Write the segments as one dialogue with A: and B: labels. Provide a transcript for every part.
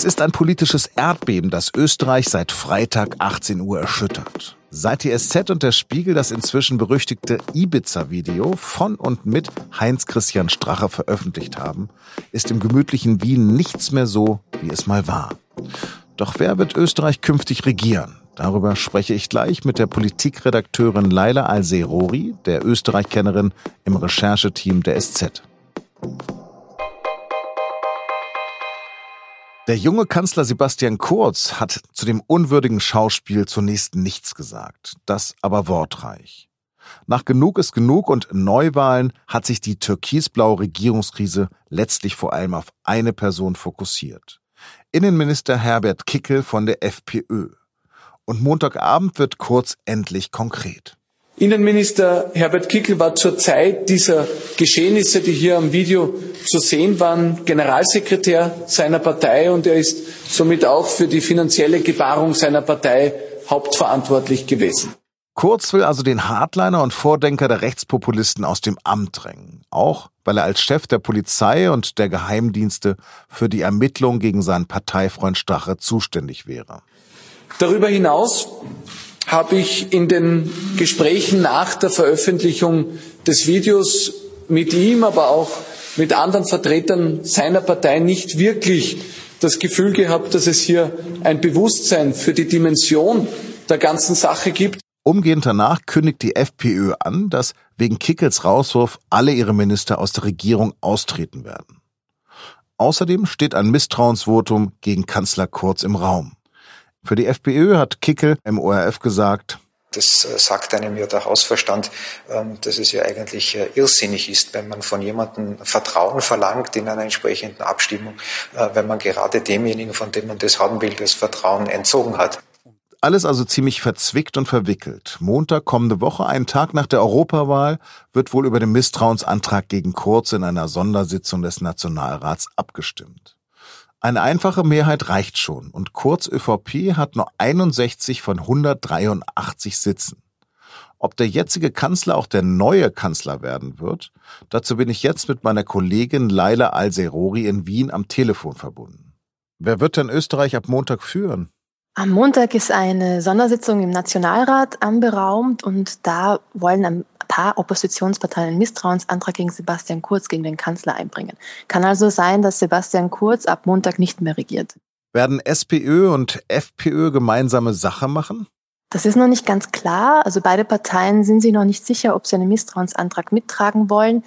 A: Es ist ein politisches Erdbeben, das Österreich seit Freitag 18 Uhr erschüttert. Seit die SZ und der Spiegel das inzwischen berüchtigte Ibiza-Video von und mit Heinz-Christian Strache veröffentlicht haben, ist im gemütlichen Wien nichts mehr so, wie es mal war. Doch wer wird Österreich künftig regieren? Darüber spreche ich gleich mit der Politikredakteurin Laila Al-Serori, der Österreich-Kennerin im Rechercheteam der SZ. Der junge Kanzler Sebastian Kurz hat zu dem unwürdigen Schauspiel zunächst nichts gesagt, das aber wortreich. Nach Genug ist genug und Neuwahlen hat sich die türkisblaue Regierungskrise letztlich vor allem auf eine Person fokussiert. Innenminister Herbert Kickel von der FPÖ. Und Montagabend wird Kurz endlich konkret.
B: Innenminister Herbert Kickl war zur Zeit dieser Geschehnisse, die hier am Video zu sehen waren, Generalsekretär seiner Partei und er ist somit auch für die finanzielle Gebarung seiner Partei hauptverantwortlich gewesen.
A: Kurz will also den Hardliner und Vordenker der Rechtspopulisten aus dem Amt drängen, auch weil er als Chef der Polizei und der Geheimdienste für die Ermittlung gegen seinen Parteifreund Strache zuständig wäre.
B: Darüber hinaus habe ich in den Gesprächen nach der Veröffentlichung des Videos mit ihm, aber auch mit anderen Vertretern seiner Partei nicht wirklich das Gefühl gehabt, dass es hier ein Bewusstsein für die Dimension der ganzen Sache gibt.
A: Umgehend danach kündigt die FPÖ an, dass wegen Kickels Rauswurf alle ihre Minister aus der Regierung austreten werden. Außerdem steht ein Misstrauensvotum gegen Kanzler Kurz im Raum. Für die FPÖ hat Kickel im ORF gesagt,
C: das äh, sagt einem ja der Hausverstand, ähm, dass es ja eigentlich äh, irrsinnig ist, wenn man von jemandem Vertrauen verlangt in einer entsprechenden Abstimmung, äh, wenn man gerade demjenigen, von dem man das haben will, das Vertrauen entzogen hat.
A: Alles also ziemlich verzwickt und verwickelt. Montag kommende Woche, einen Tag nach der Europawahl, wird wohl über den Misstrauensantrag gegen Kurz in einer Sondersitzung des Nationalrats abgestimmt. Eine einfache Mehrheit reicht schon und Kurz ÖVP hat nur 61 von 183 Sitzen. Ob der jetzige Kanzler auch der neue Kanzler werden wird, dazu bin ich jetzt mit meiner Kollegin Laila Al-Serori in Wien am Telefon verbunden. Wer wird denn Österreich ab Montag führen?
D: Am Montag ist eine Sondersitzung im Nationalrat anberaumt und da wollen ein paar Oppositionsparteien einen Misstrauensantrag gegen Sebastian Kurz, gegen den Kanzler einbringen. Kann also sein, dass Sebastian Kurz ab Montag nicht mehr regiert.
A: Werden SPÖ und FPÖ gemeinsame Sache machen?
D: Das ist noch nicht ganz klar. Also beide Parteien sind sich noch nicht sicher, ob sie einen Misstrauensantrag mittragen wollen.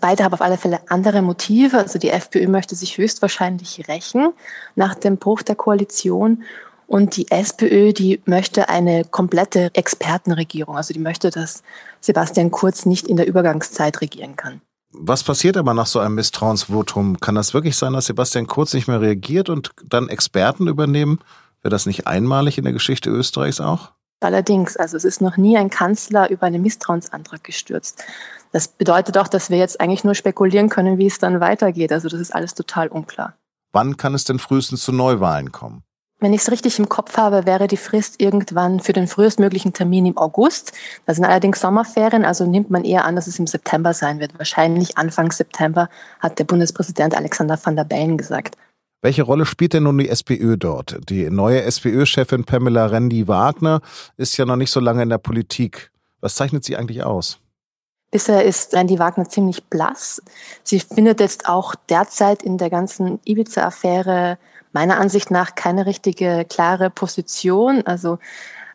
D: Beide haben auf alle Fälle andere Motive. Also die FPÖ möchte sich höchstwahrscheinlich rächen nach dem Bruch der Koalition und die SPÖ, die möchte eine komplette Expertenregierung. Also die möchte, dass Sebastian Kurz nicht in der Übergangszeit regieren kann.
A: Was passiert aber nach so einem Misstrauensvotum? Kann das wirklich sein, dass Sebastian Kurz nicht mehr reagiert und dann Experten übernehmen? Wäre das nicht einmalig in der Geschichte Österreichs auch?
D: Allerdings, also es ist noch nie ein Kanzler über einen Misstrauensantrag gestürzt. Das bedeutet auch, dass wir jetzt eigentlich nur spekulieren können, wie es dann weitergeht. Also das ist alles total unklar.
A: Wann kann es denn frühestens zu Neuwahlen kommen?
D: Wenn ich es richtig im Kopf habe, wäre die Frist irgendwann für den frühestmöglichen Termin im August. Das sind allerdings Sommerferien, also nimmt man eher an, dass es im September sein wird. Wahrscheinlich Anfang September, hat der Bundespräsident Alexander van der Bellen gesagt.
A: Welche Rolle spielt denn nun die SPÖ dort? Die neue SPÖ-Chefin Pamela Rendi-Wagner ist ja noch nicht so lange in der Politik. Was zeichnet sie eigentlich aus?
D: Bisher ist Randy Wagner ziemlich blass. Sie findet jetzt auch derzeit in der ganzen Ibiza-Affäre meiner Ansicht nach keine richtige klare Position. Also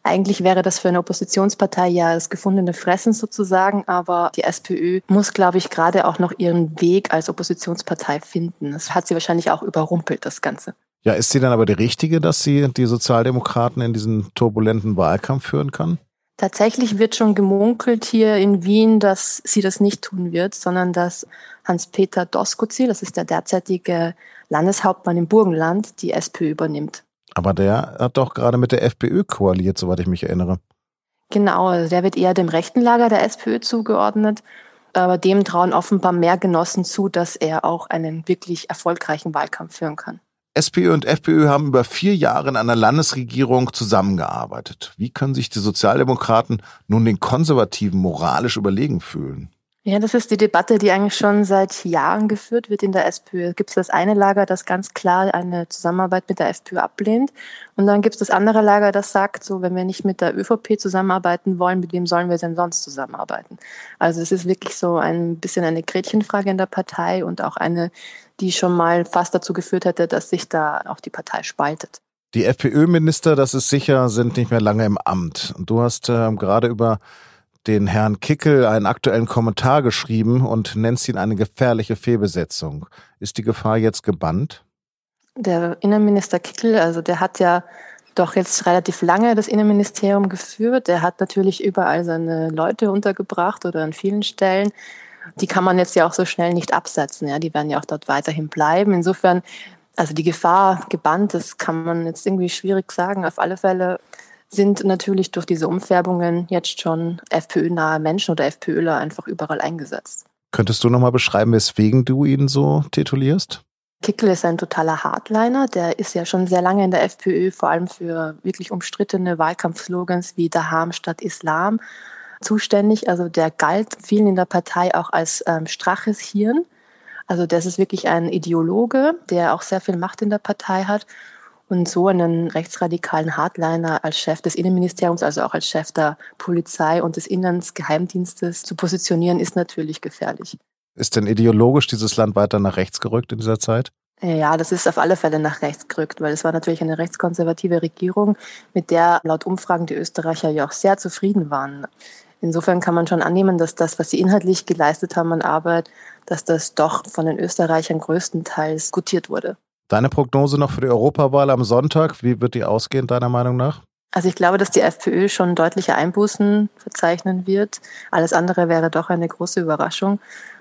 D: eigentlich wäre das für eine Oppositionspartei ja das gefundene Fressen sozusagen, aber die SPÖ muss, glaube ich, gerade auch noch ihren Weg als Oppositionspartei finden. Das hat sie wahrscheinlich auch überrumpelt, das Ganze.
A: Ja, ist sie dann aber die richtige, dass sie die Sozialdemokraten in diesen turbulenten Wahlkampf führen kann?
D: Tatsächlich wird schon gemunkelt hier in Wien, dass sie das nicht tun wird, sondern dass Hans-Peter Doskozil, das ist der derzeitige Landeshauptmann im Burgenland, die SPÖ übernimmt.
A: Aber der hat doch gerade mit der FPÖ koaliert, soweit ich mich erinnere.
D: Genau, also der wird eher dem rechten Lager der SPÖ zugeordnet. Aber dem trauen offenbar mehr Genossen zu, dass er auch einen wirklich erfolgreichen Wahlkampf führen kann.
A: SPÖ und FPÖ haben über vier Jahre in einer Landesregierung zusammengearbeitet. Wie können sich die Sozialdemokraten nun den Konservativen moralisch überlegen fühlen?
D: Ja, das ist die Debatte, die eigentlich schon seit Jahren geführt wird in der SPÖ. Es gibt das eine Lager, das ganz klar eine Zusammenarbeit mit der FPÖ ablehnt. Und dann gibt es das andere Lager, das sagt, so, wenn wir nicht mit der ÖVP zusammenarbeiten wollen, mit wem sollen wir denn sonst zusammenarbeiten? Also es ist wirklich so ein bisschen eine Gretchenfrage in der Partei und auch eine, die schon mal fast dazu geführt hätte, dass sich da auch die Partei spaltet.
A: Die FPÖ-Minister, das ist sicher, sind nicht mehr lange im Amt. Und du hast äh, gerade über den Herrn Kickel einen aktuellen Kommentar geschrieben und nennst ihn eine gefährliche Fehlbesetzung. Ist die Gefahr jetzt gebannt?
D: Der Innenminister Kickel, also der hat ja doch jetzt relativ lange das Innenministerium geführt. Er hat natürlich überall seine Leute untergebracht oder an vielen Stellen. Die kann man jetzt ja auch so schnell nicht absetzen. Ja, die werden ja auch dort weiterhin bleiben. Insofern, also die Gefahr gebannt, das kann man jetzt irgendwie schwierig sagen. Auf alle Fälle sind natürlich durch diese Umfärbungen jetzt schon FPÖ-nahe Menschen oder FPÖler einfach überall eingesetzt.
A: Könntest du nochmal beschreiben, weswegen du ihn so titulierst?
D: Kickel ist ein totaler Hardliner. Der ist ja schon sehr lange in der FPÖ, vor allem für wirklich umstrittene Wahlkampfslogans wie Daham statt Islam zuständig. Also der galt vielen in der Partei auch als ähm, straches Hirn. Also das ist wirklich ein Ideologe, der auch sehr viel Macht in der Partei hat. Und so einen rechtsradikalen Hardliner als Chef des Innenministeriums, also auch als Chef der Polizei und des Inlandsgeheimdienstes zu positionieren, ist natürlich gefährlich.
A: Ist denn ideologisch dieses Land weiter nach rechts gerückt in dieser Zeit?
D: Ja, das ist auf alle Fälle nach rechts gerückt, weil es war natürlich eine rechtskonservative Regierung, mit der laut Umfragen die Österreicher ja auch sehr zufrieden waren. Insofern kann man schon annehmen, dass das, was sie inhaltlich geleistet haben an Arbeit, dass das doch von den Österreichern größtenteils gutiert wurde.
A: Deine Prognose noch für die Europawahl am Sonntag, wie wird die ausgehen, deiner Meinung nach?
D: Also ich glaube, dass die FPÖ schon deutliche Einbußen verzeichnen wird. Alles andere wäre doch eine große Überraschung.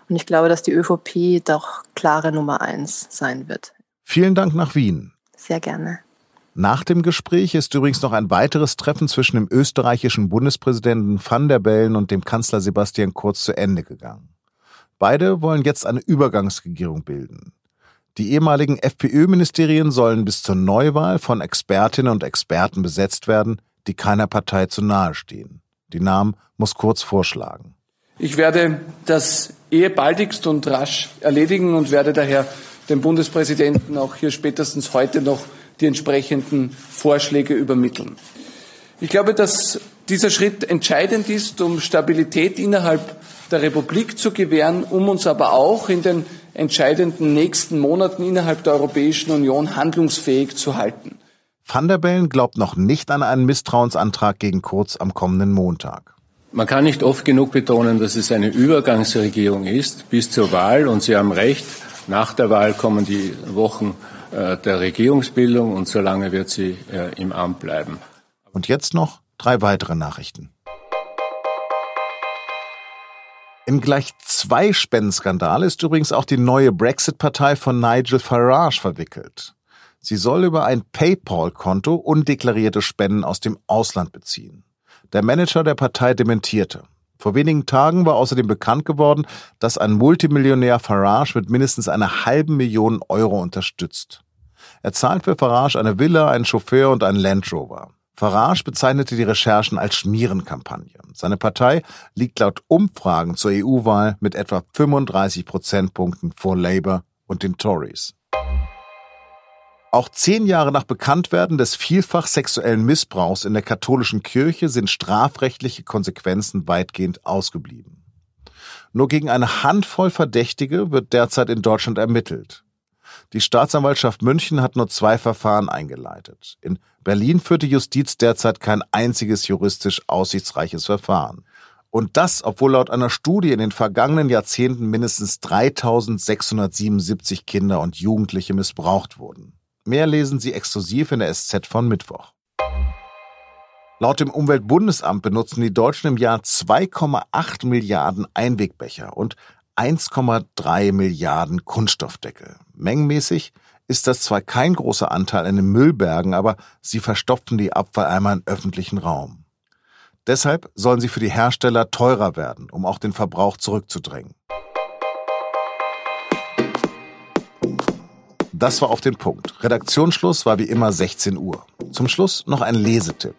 D: Und ich glaube, dass die ÖVP doch klare Nummer eins sein wird.
A: Vielen Dank nach Wien.
D: Sehr gerne.
A: Nach dem Gespräch ist übrigens noch ein weiteres Treffen zwischen dem österreichischen Bundespräsidenten van der Bellen und dem Kanzler Sebastian Kurz zu Ende gegangen. Beide wollen jetzt eine Übergangsregierung bilden. Die ehemaligen FPÖ-Ministerien sollen bis zur Neuwahl von Expertinnen und Experten besetzt werden, die keiner Partei zu nahe stehen. Die Namen muss kurz vorschlagen.
B: Ich werde das ehe baldigst und rasch erledigen und werde daher dem Bundespräsidenten auch hier spätestens heute noch die entsprechenden Vorschläge übermitteln. Ich glaube, dass dieser Schritt entscheidend ist, um Stabilität innerhalb der Republik zu gewähren, um uns aber auch in den entscheidenden nächsten Monaten innerhalb der Europäischen Union handlungsfähig zu halten.
A: Van der Bellen glaubt noch nicht an einen Misstrauensantrag gegen Kurz am kommenden Montag.
E: Man kann nicht oft genug betonen, dass es eine Übergangsregierung ist bis zur Wahl. Und Sie haben recht, nach der Wahl kommen die Wochen äh, der Regierungsbildung und solange wird sie äh, im Amt bleiben.
A: Und jetzt noch drei weitere Nachrichten. In gleich zwei Spendenskandale ist übrigens auch die neue Brexit-Partei von Nigel Farage verwickelt. Sie soll über ein PayPal-Konto undeklarierte Spenden aus dem Ausland beziehen. Der Manager der Partei dementierte. Vor wenigen Tagen war außerdem bekannt geworden, dass ein Multimillionär Farage mit mindestens einer halben Million Euro unterstützt. Er zahlt für Farage eine Villa, einen Chauffeur und einen Land Rover. Farage bezeichnete die Recherchen als Schmierenkampagne. Seine Partei liegt laut Umfragen zur EU-Wahl mit etwa 35 Prozentpunkten vor Labour und den Tories. Auch zehn Jahre nach Bekanntwerden des vielfach sexuellen Missbrauchs in der katholischen Kirche sind strafrechtliche Konsequenzen weitgehend ausgeblieben. Nur gegen eine Handvoll Verdächtige wird derzeit in Deutschland ermittelt. Die Staatsanwaltschaft München hat nur zwei Verfahren eingeleitet. In Berlin führt die Justiz derzeit kein einziges juristisch aussichtsreiches Verfahren. Und das, obwohl laut einer Studie in den vergangenen Jahrzehnten mindestens 3677 Kinder und Jugendliche missbraucht wurden. Mehr lesen Sie exklusiv in der SZ von Mittwoch. Laut dem Umweltbundesamt benutzen die Deutschen im Jahr 2,8 Milliarden Einwegbecher und 1,3 Milliarden Kunststoffdeckel. Mengenmäßig ist das zwar kein großer Anteil in den Müllbergen, aber sie verstopfen die Abfalleimer im öffentlichen Raum. Deshalb sollen sie für die Hersteller teurer werden, um auch den Verbrauch zurückzudrängen. Das war auf den Punkt. Redaktionsschluss war wie immer 16 Uhr. Zum Schluss noch ein Lesetipp.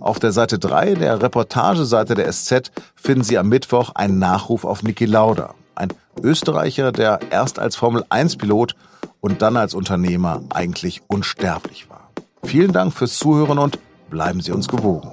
A: Auf der Seite 3 der Reportageseite der SZ finden Sie am Mittwoch einen Nachruf auf Niki Lauda, ein Österreicher, der erst als Formel-1-Pilot und dann als Unternehmer eigentlich unsterblich war. Vielen Dank fürs Zuhören und bleiben Sie uns gewogen.